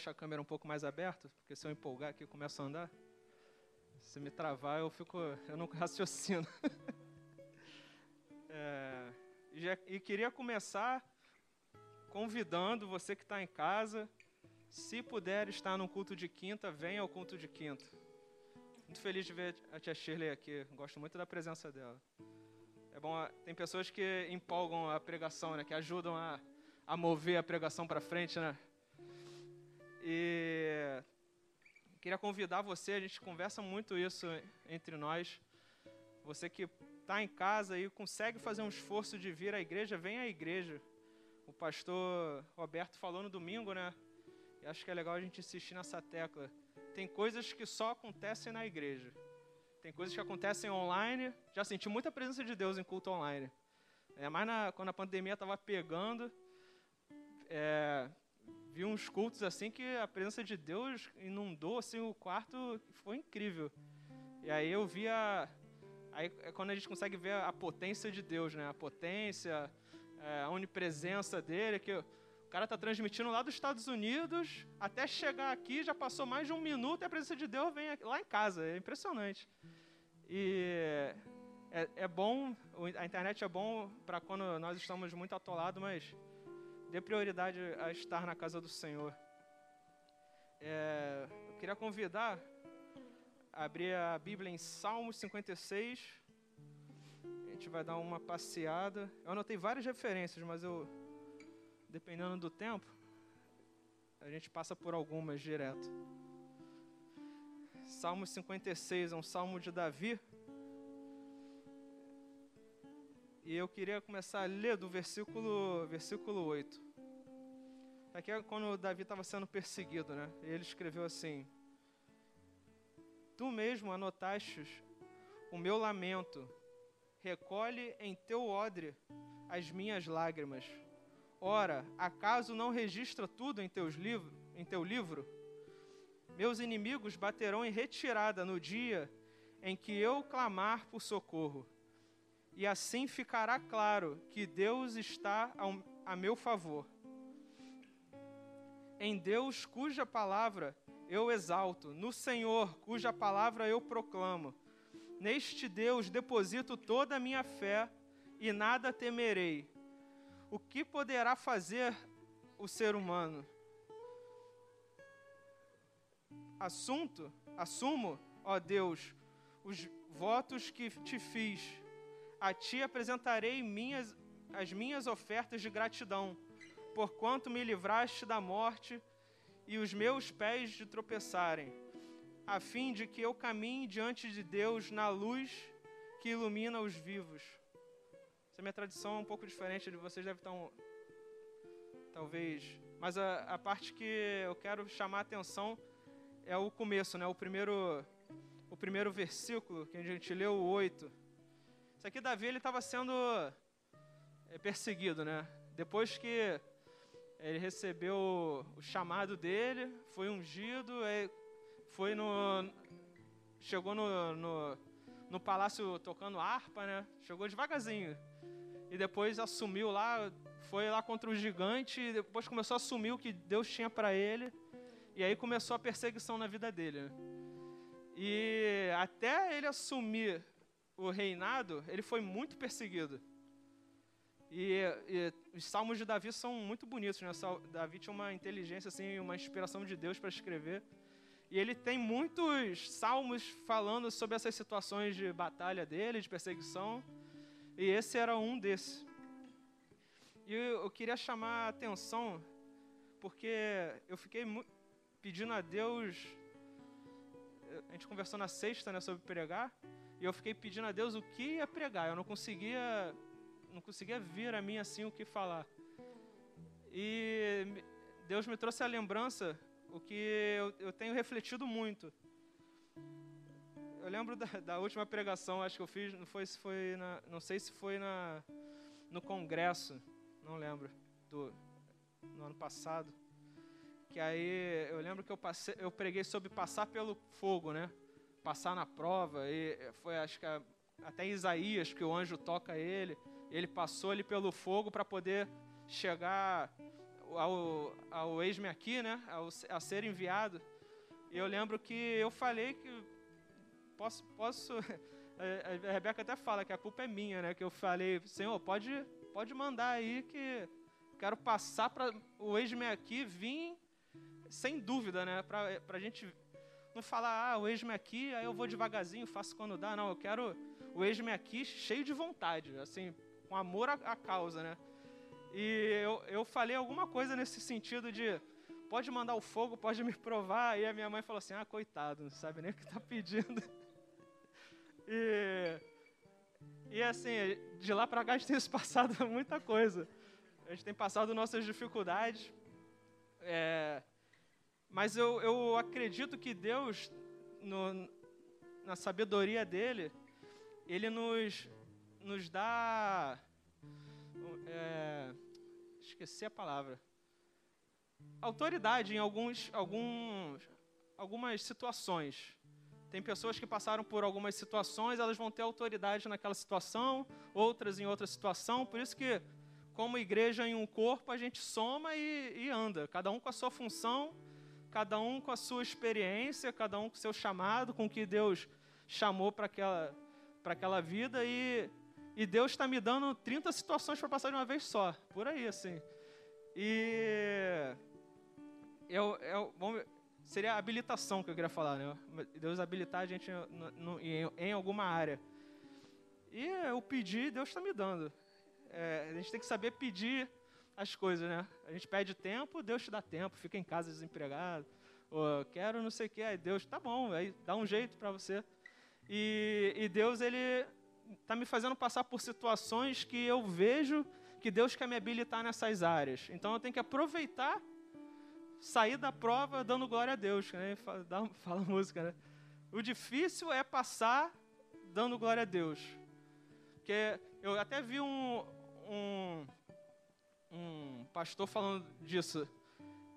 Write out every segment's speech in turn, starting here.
deixar a câmera um pouco mais aberta, porque se eu empolgar aqui, eu começo a andar. Se me travar, eu fico, eu não raciocino. é, e, já, e queria começar convidando você que está em casa, se puder estar no culto de quinta, venha ao culto de quinta. Muito feliz de ver a tia Shirley aqui. Gosto muito da presença dela. É bom, tem pessoas que empolgam a pregação, né? Que ajudam a, a mover a pregação para frente, né? E queria convidar você, a gente conversa muito isso entre nós. Você que está em casa e consegue fazer um esforço de vir à igreja, venha à igreja. O pastor Roberto falou no domingo, né? E acho que é legal a gente insistir nessa tecla. Tem coisas que só acontecem na igreja. Tem coisas que acontecem online. Já senti muita presença de Deus em culto online. É, mais na, quando a pandemia estava pegando, é, vi uns cultos assim que a presença de Deus inundou assim o quarto, foi incrível. E aí eu via, aí é quando a gente consegue ver a potência de Deus, né? A potência, é, a onipresença dele, que o cara está transmitindo lá dos Estados Unidos, até chegar aqui já passou mais de um minuto e a presença de Deus vem lá em casa. É impressionante. E é, é bom, a internet é bom para quando nós estamos muito atolados, mas dê prioridade a estar na casa do Senhor. É, eu queria convidar a abrir a Bíblia em Salmos 56. A gente vai dar uma passeada. Eu anotei várias referências, mas eu dependendo do tempo, a gente passa por algumas direto. Salmo 56 é um salmo de Davi. E eu queria começar a ler do versículo, versículo 8. Aqui é quando Davi estava sendo perseguido, né? Ele escreveu assim: Tu mesmo anotastes o meu lamento, recolhe em teu odre as minhas lágrimas Ora, acaso não registra tudo em, teus livro, em teu livro? Meus inimigos baterão em retirada no dia em que eu clamar por socorro. E assim ficará claro que Deus está ao, a meu favor. Em Deus, cuja palavra eu exalto, no Senhor, cuja palavra eu proclamo. Neste Deus deposito toda a minha fé e nada temerei o que poderá fazer o ser humano? Assunto, assumo, ó Deus, os votos que te fiz. A ti apresentarei minhas, as minhas ofertas de gratidão, porquanto me livraste da morte e os meus pés de tropeçarem, a fim de que eu caminhe diante de Deus na luz que ilumina os vivos. Essa minha tradição é um pouco diferente de vocês, deve estar um, talvez. Mas a, a parte que eu quero chamar a atenção é o começo, né? O primeiro, o primeiro versículo que a gente leu, o 8. Isso aqui, Davi, ele estava sendo é, perseguido, né? Depois que ele recebeu o chamado dele, foi ungido, foi no. Chegou no, no, no palácio tocando harpa, né? Chegou devagarzinho e depois assumiu lá, foi lá contra o gigante, e depois começou a assumir o que Deus tinha para ele, e aí começou a perseguição na vida dele. Né? E até ele assumir o reinado, ele foi muito perseguido. E, e, os salmos de Davi são muito bonitos, né? Davi tinha uma inteligência, assim, uma inspiração de Deus para escrever. E ele tem muitos salmos falando sobre essas situações de batalha dele, de perseguição. E esse era um desses. E eu queria chamar a atenção, porque eu fiquei pedindo a Deus. A gente conversou na sexta né, sobre pregar, e eu fiquei pedindo a Deus o que ia pregar. Eu não conseguia, não conseguia vir a mim assim o que falar. E Deus me trouxe a lembrança, o que eu, eu tenho refletido muito eu lembro da, da, última pregação, acho que eu fiz, não foi se foi na, não sei se foi na no congresso, não lembro do no ano passado. Que aí eu lembro que eu passei, eu preguei sobre passar pelo fogo, né? Passar na prova e foi acho que até Isaías que o anjo toca ele, ele passou ali pelo fogo para poder chegar ao, ao ex-me aqui, né, ao, a ser enviado. E eu lembro que eu falei que posso, posso a Rebeca até fala que a culpa é minha, né, que eu falei, Senhor, pode, pode mandar aí que quero passar para o ex-me aqui vir sem dúvida, né, para a gente não falar, ah, o ex-me aqui, aí eu vou devagarzinho, faço quando dá. Não, eu quero o ex-me aqui cheio de vontade, assim, com amor à, à causa, né? E eu, eu falei alguma coisa nesse sentido de pode mandar o fogo, pode me provar. E a minha mãe falou assim: ah, coitado, não sabe nem o que está pedindo. e, e assim, de lá para cá a gente tem passado muita coisa. A gente tem passado nossas dificuldades. É, mas eu, eu acredito que Deus, no, na sabedoria dele, ele nos, nos dá. É, esqueci a palavra. Autoridade em alguns, alguns, algumas situações. Tem pessoas que passaram por algumas situações, elas vão ter autoridade naquela situação, outras em outra situação. Por isso que, como igreja em um corpo, a gente soma e, e anda, cada um com a sua função, cada um com a sua experiência, cada um com o seu chamado, com o que Deus chamou para aquela, aquela vida. E, e Deus está me dando 30 situações para passar de uma vez só, por aí, assim. E eu, eu, vamos, seria a habilitação que eu queria falar, né? Deus habilitar a gente no, no, em, em, alguma área. E eu pedi, Deus está me dando. É, a gente tem que saber pedir as coisas, né? A gente pede tempo, Deus te dá tempo, fica em casa desempregado, quero não sei o que, aí Deus, tá bom, aí dá um jeito para você. E, e Deus, Ele está me fazendo passar por situações que eu vejo que Deus quer me habilitar nessas áreas. Então eu tenho que aproveitar, sair da prova dando glória a Deus, né? fala, fala música, né? O difícil é passar dando glória a Deus. Porque eu até vi um, um um pastor falando disso,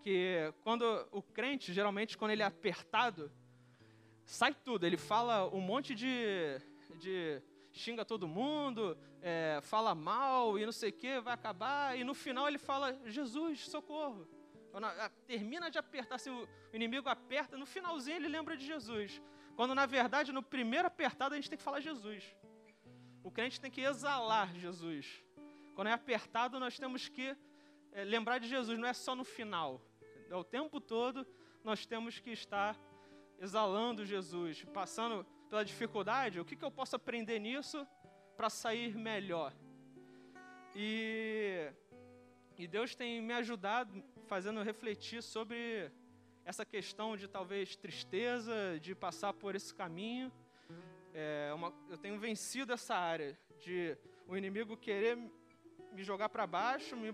que quando o crente, geralmente quando ele é apertado, sai tudo. Ele fala um monte de, de xinga todo mundo, é, fala mal e não sei o que, vai acabar. E no final ele fala, Jesus, socorro. Termina de apertar, se o inimigo aperta, no finalzinho ele lembra de Jesus. Quando na verdade, no primeiro apertado, a gente tem que falar Jesus. O crente tem que exalar Jesus. Quando é apertado, nós temos que é, lembrar de Jesus, não é só no final. É o tempo todo nós temos que estar exalando Jesus, passando pela dificuldade. O que, que eu posso aprender nisso para sair melhor? E, e Deus tem me ajudado, fazendo refletir sobre essa questão de talvez tristeza, de passar por esse caminho. É uma, eu tenho vencido essa área de o inimigo querer me jogar para baixo, me,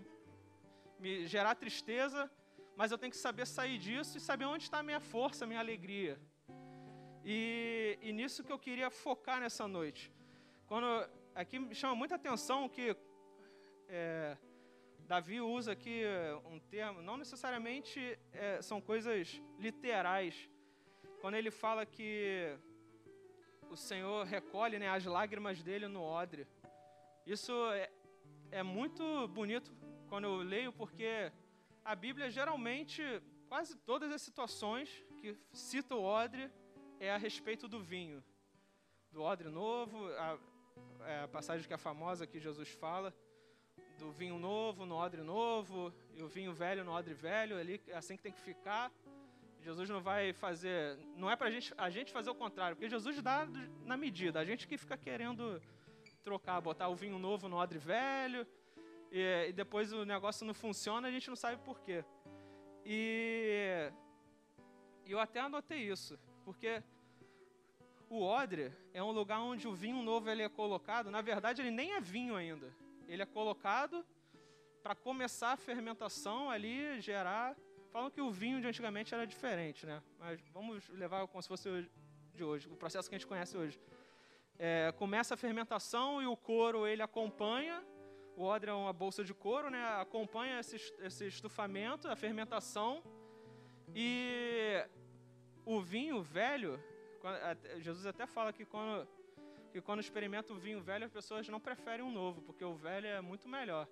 me gerar tristeza, mas eu tenho que saber sair disso e saber onde está a minha força, a minha alegria. E, e nisso que eu queria focar nessa noite. Quando aqui me chama muita atenção que é, Davi usa aqui um termo, não necessariamente é, são coisas literais. Quando ele fala que o Senhor recolhe né, as lágrimas dele no odre. Isso é, é muito bonito quando eu leio, porque a Bíblia geralmente, quase todas as situações que cita o odre é a respeito do vinho. Do odre novo, a, é a passagem que é famosa que Jesus fala, do vinho novo no odre novo, e o vinho velho no odre velho, ali, é assim que tem que ficar. Jesus não vai fazer, não é para gente, a gente fazer o contrário, porque Jesus dá na medida, a gente que fica querendo trocar, botar o vinho novo no odre velho, e, e depois o negócio não funciona, a gente não sabe por quê. E eu até anotei isso, porque o odre é um lugar onde o vinho novo ele é colocado, na verdade ele nem é vinho ainda. Ele é colocado para começar a fermentação ali, gerar. Falam que o vinho de antigamente era diferente, né? Mas vamos levar como se fosse de hoje, o processo que a gente conhece hoje é, começa a fermentação e o couro ele acompanha. O odre é uma bolsa de couro, né? Acompanha esse, esse estufamento, a fermentação. E o vinho velho, Jesus até fala que quando, que quando experimenta o vinho velho, as pessoas não preferem um novo, porque o velho é muito melhor.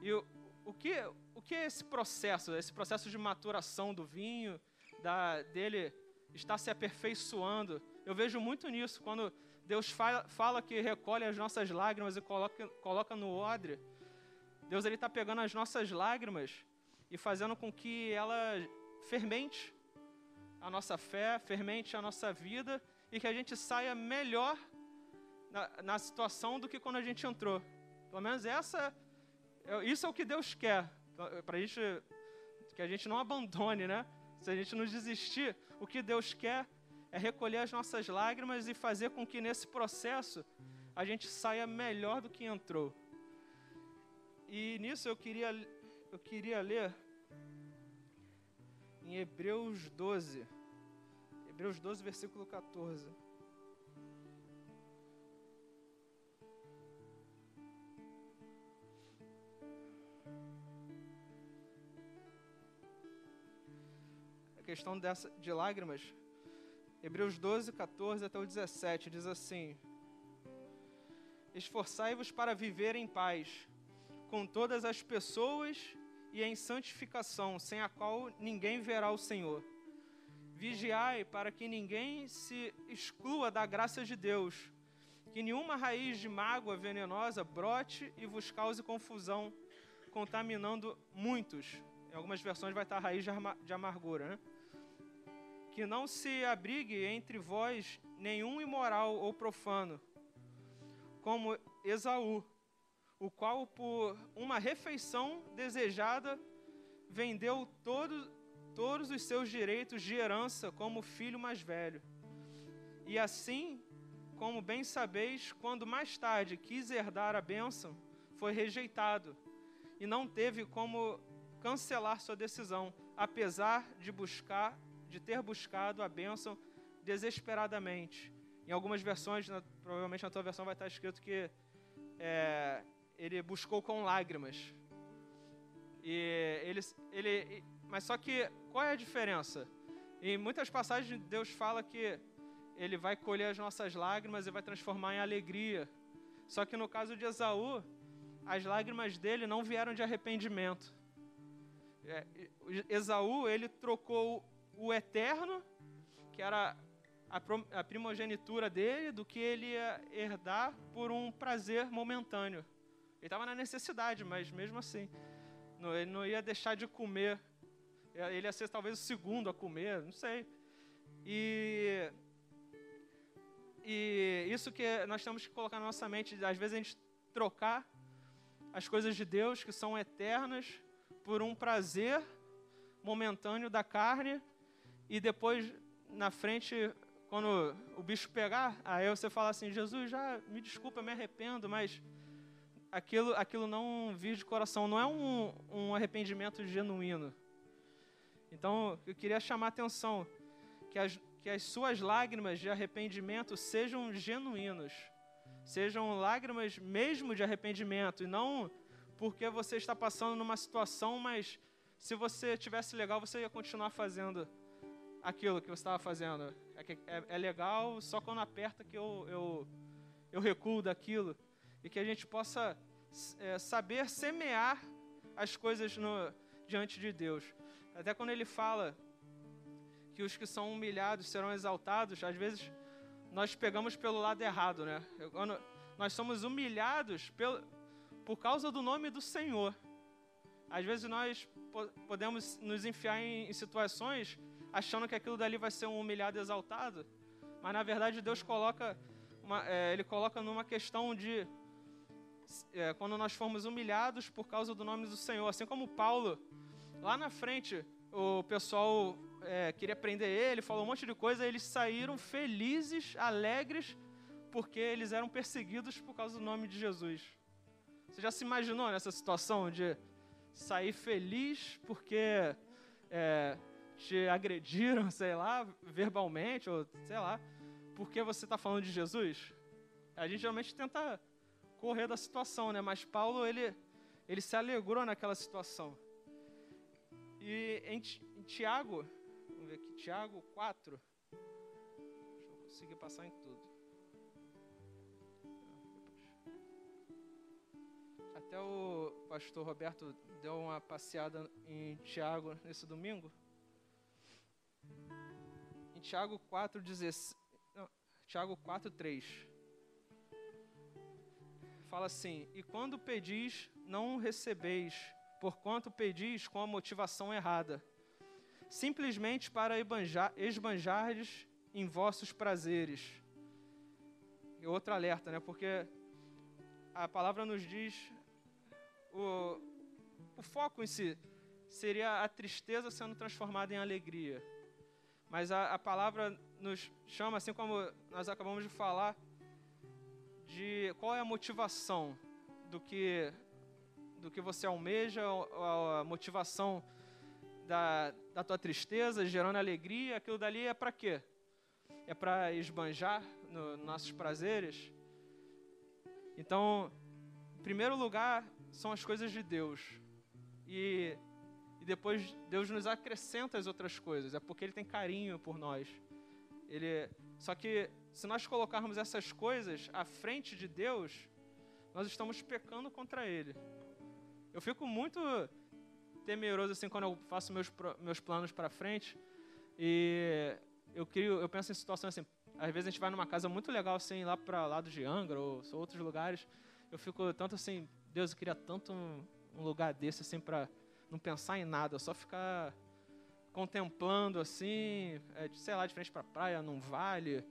E o, o que, o que é esse processo, esse processo de maturação do vinho, da, dele estar se aperfeiçoando? Eu vejo muito nisso, quando Deus fala, fala que recolhe as nossas lágrimas e coloca, coloca no odre. Deus está pegando as nossas lágrimas e fazendo com que ela fermente a nossa fé, fermente a nossa vida e que a gente saia melhor na, na situação do que quando a gente entrou. Pelo menos essa, é, isso é o que Deus quer, para a gente, que a gente não abandone, né? Se a gente não desistir, o que Deus quer é recolher as nossas lágrimas e fazer com que nesse processo a gente saia melhor do que entrou. E nisso eu queria, eu queria ler em Hebreus 12. Hebreus 12, versículo 14. A questão dessa, de lágrimas, Hebreus 12, 14 até o 17, diz assim: Esforçai-vos para viver em paz com todas as pessoas e em santificação, sem a qual ninguém verá o Senhor. Vigiai para que ninguém se exclua da graça de Deus, que nenhuma raiz de mágoa venenosa brote e vos cause confusão, contaminando muitos. Em algumas versões vai estar raiz de amargura, né? Que não se abrigue entre vós nenhum imoral ou profano, como Esaú, o qual, por uma refeição desejada, vendeu todo, todos os seus direitos de herança como filho mais velho. E assim, como bem sabeis, quando mais tarde quis herdar a bênção, foi rejeitado e não teve como cancelar sua decisão, apesar de buscar, de ter buscado a bênção desesperadamente. Em algumas versões, na, provavelmente na tua versão vai estar escrito que é, ele buscou com lágrimas. E ele, ele, mas só que qual é a diferença? Em muitas passagens Deus fala que ele vai colher as nossas lágrimas e vai transformar em alegria. Só que no caso de Esaú, as lágrimas dele não vieram de arrependimento. É, Esaú, ele trocou o eterno, que era a primogenitura dele, do que ele ia herdar por um prazer momentâneo. Ele estava na necessidade, mas mesmo assim, não, ele não ia deixar de comer. Ele ia ser talvez o segundo a comer, não sei. E, e isso que nós temos que colocar na nossa mente, às vezes a gente trocar as coisas de Deus que são eternas por um prazer momentâneo da carne e depois na frente quando o bicho pegar, aí você fala assim, Jesus, já me desculpa, me arrependo, mas aquilo, aquilo não vir de coração, não é um, um arrependimento genuíno. Então, eu queria chamar a atenção que as, que as suas lágrimas de arrependimento sejam genuínos, sejam lágrimas mesmo de arrependimento, e não porque você está passando numa situação, mas se você tivesse legal, você ia continuar fazendo aquilo que você estava fazendo. É, é, é legal, só quando aperta que eu, eu, eu recuo daquilo e que a gente possa é, saber semear as coisas no, diante de Deus. Até quando ele fala que os que são humilhados serão exaltados, às vezes nós pegamos pelo lado errado, né? Quando nós somos humilhados pelo, por causa do nome do Senhor. Às vezes nós podemos nos enfiar em, em situações achando que aquilo dali vai ser um humilhado exaltado, mas na verdade Deus coloca uma, é, ele coloca numa questão de é, quando nós formos humilhados por causa do nome do Senhor, assim como Paulo, lá na frente o pessoal é, queria prender ele, falou um monte de coisa, eles saíram felizes, alegres, porque eles eram perseguidos por causa do nome de Jesus. Você já se imaginou nessa situação de sair feliz porque é, te agrediram, sei lá, verbalmente, ou sei lá, porque você está falando de Jesus? A gente geralmente tenta correr da situação, né? Mas Paulo, ele, ele se alegrou naquela situação. E em, em Tiago, vamos ver aqui, Tiago 4, deixa eu conseguir passar em tudo. Até o pastor Roberto deu uma passeada em Tiago nesse domingo. Em Tiago 4, 16, não, Tiago 4, 3. Fala assim: E quando pedis, não recebeis, porquanto pedis com a motivação errada, simplesmente para esbanjardes em vossos prazeres. E outro alerta, né? Porque a palavra nos diz o, o foco em si seria a tristeza sendo transformada em alegria. Mas a, a palavra nos chama, assim como nós acabamos de falar, de qual é a motivação do que do que você almeja, a, motivação da, da tua tristeza, gerando alegria, aquilo dali é para quê? É para esbanjar nos no nossos prazeres? Então, em primeiro lugar, são as coisas de Deus. E depois Deus nos acrescenta as outras coisas. É porque Ele tem carinho por nós. Ele, só que se nós colocarmos essas coisas à frente de Deus, nós estamos pecando contra Ele. Eu fico muito temeroso assim quando eu faço meus, meus planos para frente e eu crio, eu penso em situações assim. Às vezes a gente vai numa casa muito legal assim lá para lado de Angra ou outros lugares. Eu fico tanto assim, Deus, eu queria tanto um, um lugar desse assim para não pensar em nada, só ficar contemplando assim, é, sei lá, de frente para praia, num vale.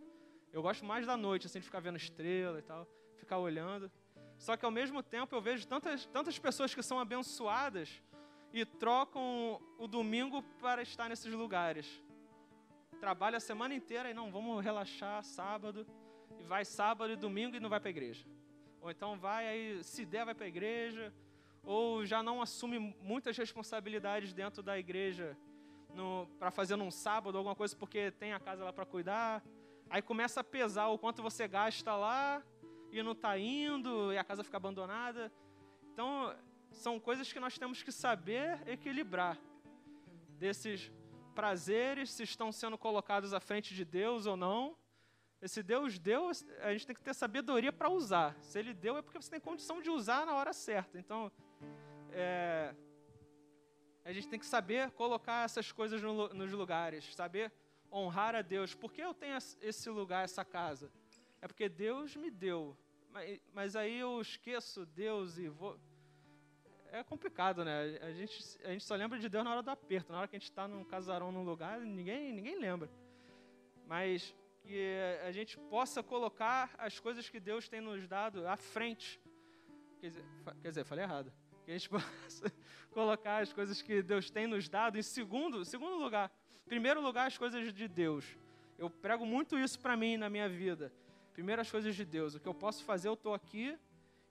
Eu gosto mais da noite, assim, de ficar vendo estrela e tal, ficar olhando. Só que ao mesmo tempo eu vejo tantas, tantas pessoas que são abençoadas e trocam o domingo para estar nesses lugares. Trabalha a semana inteira e não, vamos relaxar sábado, e vai sábado e domingo e não vai para a igreja. Ou então vai aí, se der, vai para a igreja, ou já não assume muitas responsabilidades dentro da igreja para fazer num sábado alguma coisa porque tem a casa lá para cuidar. Aí começa a pesar o quanto você gasta lá e não está indo e a casa fica abandonada. Então, são coisas que nós temos que saber equilibrar. Desses prazeres, se estão sendo colocados à frente de Deus ou não. Esse Deus deu, a gente tem que ter sabedoria para usar. Se Ele deu, é porque você tem condição de usar na hora certa. Então, é, a gente tem que saber colocar essas coisas no, nos lugares, saber honrar a Deus. Por que eu tenho esse lugar, essa casa? É porque Deus me deu. Mas, mas aí eu esqueço Deus e vou. É complicado, né? A gente, a gente só lembra de Deus na hora do aperto. Na hora que a gente está num casarão, num lugar, ninguém, ninguém lembra. Mas que a gente possa colocar as coisas que Deus tem nos dado à frente. Quer dizer, quer dizer falei errado. Que a gente possa colocar as coisas que Deus tem nos dado em segundo, segundo lugar. Primeiro lugar, as coisas de Deus. Eu prego muito isso para mim na minha vida. Primeiro, as coisas de Deus. O que eu posso fazer, eu estou aqui.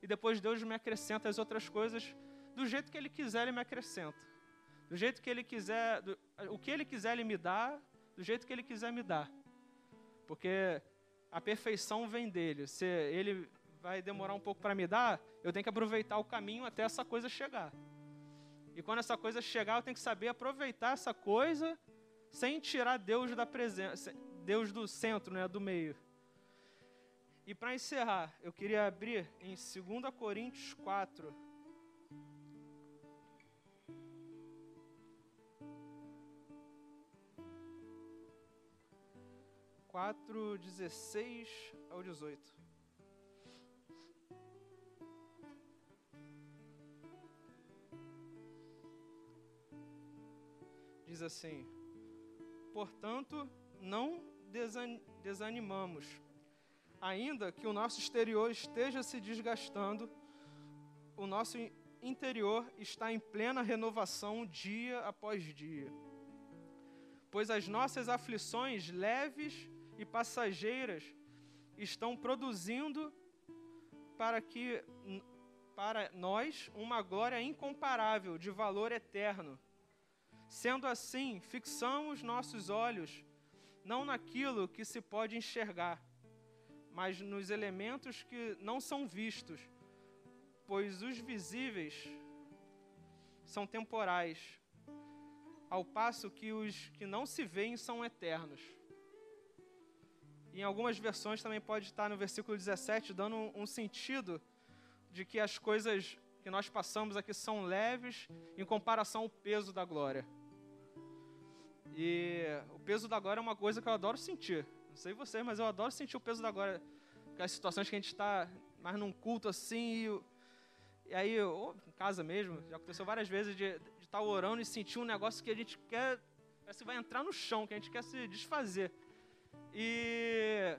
E depois Deus me acrescenta as outras coisas do jeito que Ele quiser, Ele me acrescenta. Do jeito que Ele quiser, do, o que Ele quiser, Ele me dá. Do jeito que Ele quiser me dar. Porque a perfeição vem dele. Se Ele vai demorar um pouco para me dar, eu tenho que aproveitar o caminho até essa coisa chegar. E quando essa coisa chegar, eu tenho que saber aproveitar essa coisa sem tirar Deus da presença, Deus do centro, né, do meio. E para encerrar, eu queria abrir em 2 Coríntios 4. Quatro, dezesseis ao dezoito. Diz assim: Portanto, não desanimamos, ainda que o nosso exterior esteja se desgastando, o nosso interior está em plena renovação dia após dia. Pois as nossas aflições leves e passageiras estão produzindo para que para nós uma glória incomparável de valor eterno Sendo assim, fixamos nossos olhos não naquilo que se pode enxergar, mas nos elementos que não são vistos, pois os visíveis são temporais, ao passo que os que não se veem são eternos. Em algumas versões também pode estar no versículo 17, dando um sentido de que as coisas que nós passamos aqui são leves em comparação ao peso da glória. E o peso da glória é uma coisa que eu adoro sentir. Não sei vocês, mas eu adoro sentir o peso da glória. Aquelas situações que a gente está mais num culto assim, e, e aí, ou em casa mesmo, já aconteceu várias vezes de estar tá orando e sentir um negócio que a gente quer, parece que vai entrar no chão, que a gente quer se desfazer. E,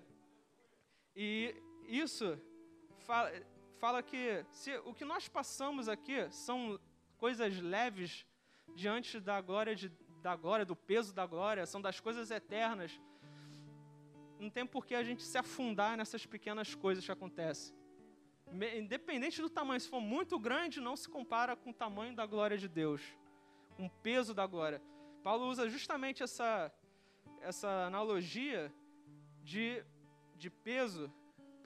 e isso fala, fala que se, o que nós passamos aqui são coisas leves diante da glória, de, da glória, do peso da glória, são das coisas eternas. Não tem por que a gente se afundar nessas pequenas coisas que acontecem. Independente do tamanho, se for muito grande, não se compara com o tamanho da glória de Deus, com o peso da glória. Paulo usa justamente essa, essa analogia de, de peso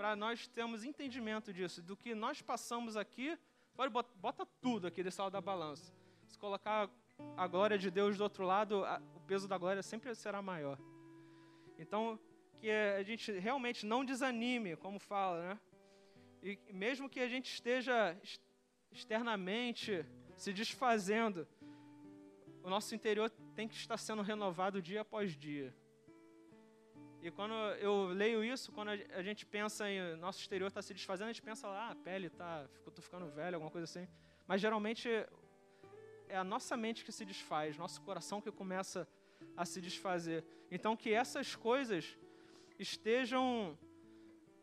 para nós termos entendimento disso, do que nós passamos aqui, pode bota, bota tudo aqui desse lado da balança. Se colocar a glória de Deus do outro lado, a, o peso da glória sempre será maior. Então, que a gente realmente não desanime, como fala, né? E mesmo que a gente esteja externamente se desfazendo, o nosso interior tem que estar sendo renovado dia após dia. E quando eu leio isso, quando a gente pensa em nosso exterior está se desfazendo, a gente pensa lá, ah, a pele está, estou ficando velho, alguma coisa assim. Mas geralmente é a nossa mente que se desfaz, nosso coração que começa a se desfazer. Então que essas coisas estejam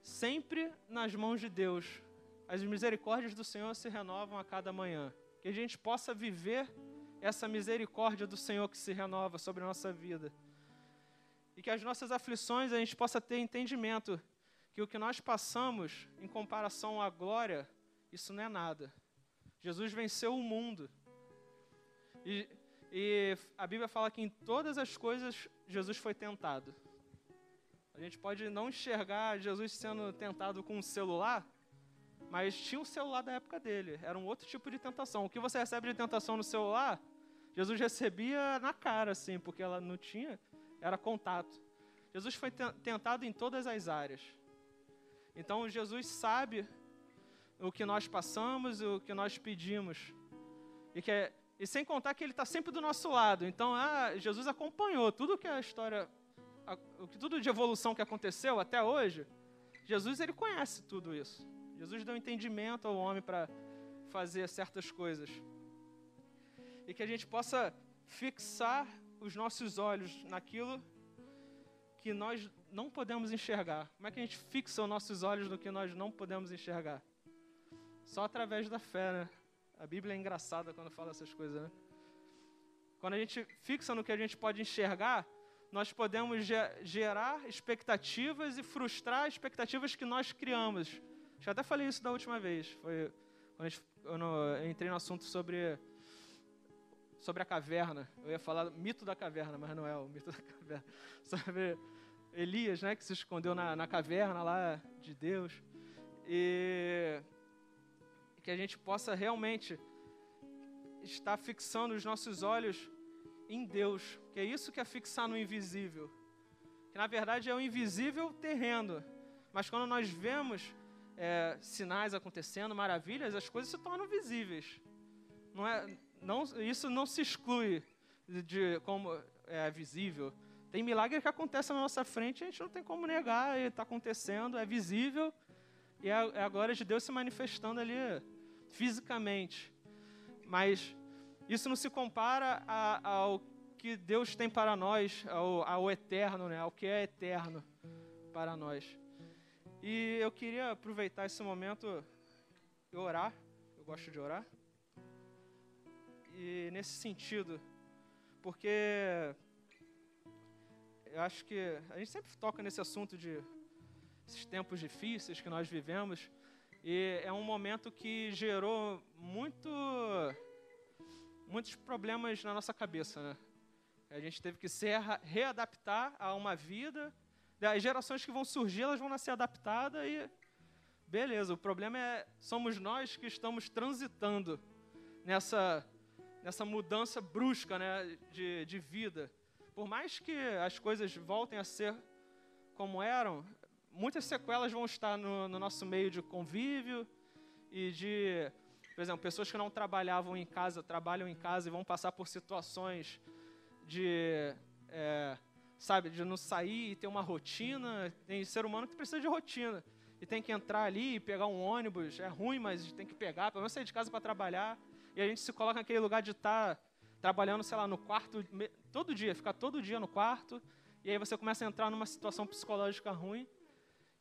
sempre nas mãos de Deus. As misericórdias do Senhor se renovam a cada manhã. Que a gente possa viver essa misericórdia do Senhor que se renova sobre a nossa vida e que as nossas aflições a gente possa ter entendimento que o que nós passamos em comparação à glória, isso não é nada. Jesus venceu o mundo. E, e a Bíblia fala que em todas as coisas Jesus foi tentado. A gente pode não enxergar Jesus sendo tentado com um celular, mas tinha um celular da época dele. Era um outro tipo de tentação. O que você recebe de tentação no celular, Jesus recebia na cara, assim, porque ela não tinha era contato. Jesus foi tentado em todas as áreas. Então Jesus sabe o que nós passamos, o que nós pedimos. E, que é, e sem contar que ele está sempre do nosso lado. Então, ah, Jesus acompanhou tudo que a história, a, tudo de evolução que aconteceu até hoje. Jesus ele conhece tudo isso. Jesus deu entendimento ao homem para fazer certas coisas. E que a gente possa fixar os nossos olhos naquilo que nós não podemos enxergar. Como é que a gente fixa os nossos olhos no que nós não podemos enxergar? Só através da fé, né? A Bíblia é engraçada quando fala essas coisas, né? Quando a gente fixa no que a gente pode enxergar, nós podemos gerar expectativas e frustrar expectativas que nós criamos. Já até falei isso da última vez. Foi quando eu entrei no assunto sobre sobre a caverna. Eu ia falar mito da caverna, mas não é o mito da caverna. Sobre Elias, né, que se escondeu na, na caverna lá de Deus. E que a gente possa realmente estar fixando os nossos olhos em Deus, que é isso que é fixar no invisível. Que na verdade é o invisível terreno, mas quando nós vemos é, sinais acontecendo, maravilhas, as coisas se tornam visíveis. Não é, não, isso não se exclui de como é visível. Tem milagre que acontece na nossa frente, a gente não tem como negar, está acontecendo, é visível, e é, é a glória de Deus se manifestando ali fisicamente. Mas isso não se compara a, ao que Deus tem para nós, ao, ao eterno, né? ao que é eterno para nós. E eu queria aproveitar esse momento e orar. Eu gosto de orar e nesse sentido, porque eu acho que a gente sempre toca nesse assunto de esses tempos difíceis que nós vivemos e é um momento que gerou muito muitos problemas na nossa cabeça, né? A gente teve que se readaptar a uma vida. As gerações que vão surgir, elas vão nascer adaptadas e beleza. O problema é somos nós que estamos transitando nessa nessa mudança brusca né, de, de vida. Por mais que as coisas voltem a ser como eram, muitas sequelas vão estar no, no nosso meio de convívio e de Por exemplo, pessoas que não trabalhavam em casa, trabalham em casa e vão passar por situações de, é, sabe, de não sair e ter uma rotina. Tem ser humano que precisa de rotina e tem que entrar ali e pegar um ônibus. É ruim, mas tem que pegar, pelo menos sair de casa para trabalhar. E a gente se coloca naquele lugar de estar tá trabalhando, sei lá, no quarto, todo dia, ficar todo dia no quarto. E aí você começa a entrar numa situação psicológica ruim.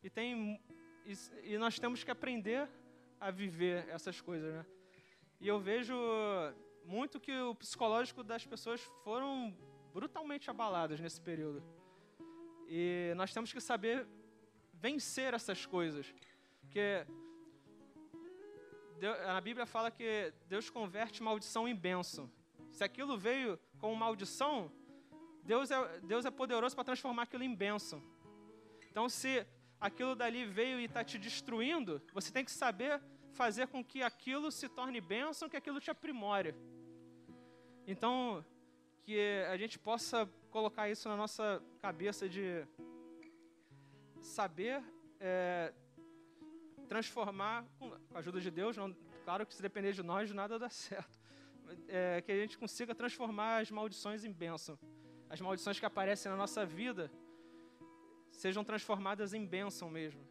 E tem e, e nós temos que aprender a viver essas coisas, né? E eu vejo muito que o psicológico das pessoas foram brutalmente abaladas nesse período. E nós temos que saber vencer essas coisas. Porque Deus, a Bíblia fala que Deus converte maldição em bênção. Se aquilo veio com maldição, Deus é, Deus é poderoso para transformar aquilo em bênção. Então, se aquilo dali veio e está te destruindo, você tem que saber fazer com que aquilo se torne bênção, que aquilo te aprimore. Então, que a gente possa colocar isso na nossa cabeça de saber é, transformar, com a ajuda de Deus, não, claro que se depender de nós, nada dá certo. É, que a gente consiga transformar as maldições em bênção. As maldições que aparecem na nossa vida sejam transformadas em bênção mesmo.